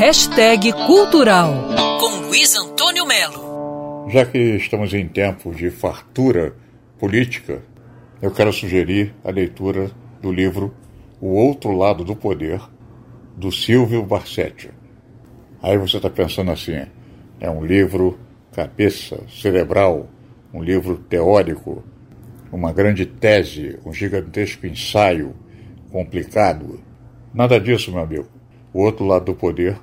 Hashtag Cultural com Luiz Antônio Melo. Já que estamos em tempos de fartura política, eu quero sugerir a leitura do livro O Outro Lado do Poder, do Silvio Barsetti. Aí você está pensando assim: é um livro cabeça, cerebral, um livro teórico, uma grande tese, um gigantesco ensaio complicado. Nada disso, meu amigo. O outro lado do poder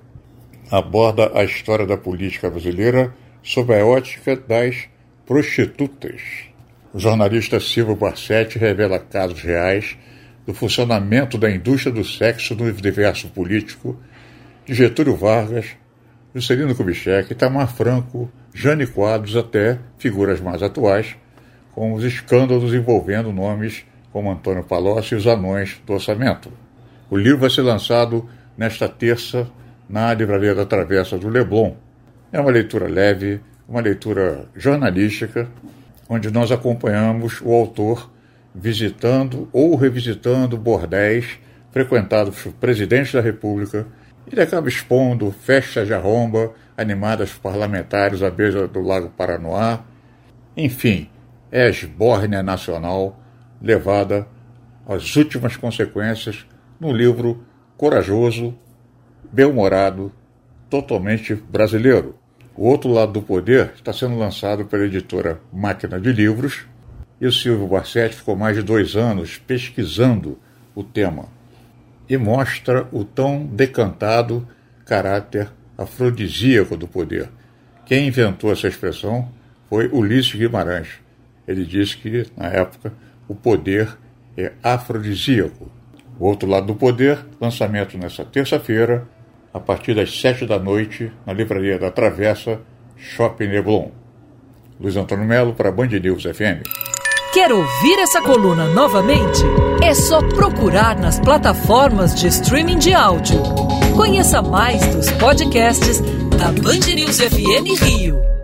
aborda a história da política brasileira sob a ótica das prostitutas. O jornalista Silvio Barsetti revela casos reais do funcionamento da indústria do sexo no universo político de Getúlio Vargas, Juscelino Kubitschek, Itamar Franco, Jane Quadros, até figuras mais atuais, com os escândalos envolvendo nomes como Antônio Palocci e os anões do orçamento. O livro vai ser lançado nesta terça na Livraria da Travessa do Leblon. É uma leitura leve, uma leitura jornalística, onde nós acompanhamos o autor visitando ou revisitando bordéis frequentados por presidentes da República. Ele acaba expondo festas de arromba animadas por parlamentares à beira do Lago Paranoá. Enfim, é a esbórnia nacional levada às últimas consequências no livro corajoso, bem-humorado, totalmente brasileiro. O Outro Lado do Poder está sendo lançado pela editora Máquina de Livros e o Silvio Barsetti ficou mais de dois anos pesquisando o tema e mostra o tão decantado caráter afrodisíaco do poder. Quem inventou essa expressão foi Ulisses Guimarães. Ele disse que, na época, o poder é afrodisíaco. O Outro Lado do Poder, lançamento nesta terça-feira, a partir das sete da noite, na Livraria da Travessa, Shopping Leblon. Luiz Antônio Melo para Band News FM. Quer ouvir essa coluna novamente? É só procurar nas plataformas de streaming de áudio. Conheça mais dos podcasts da Band News FM Rio.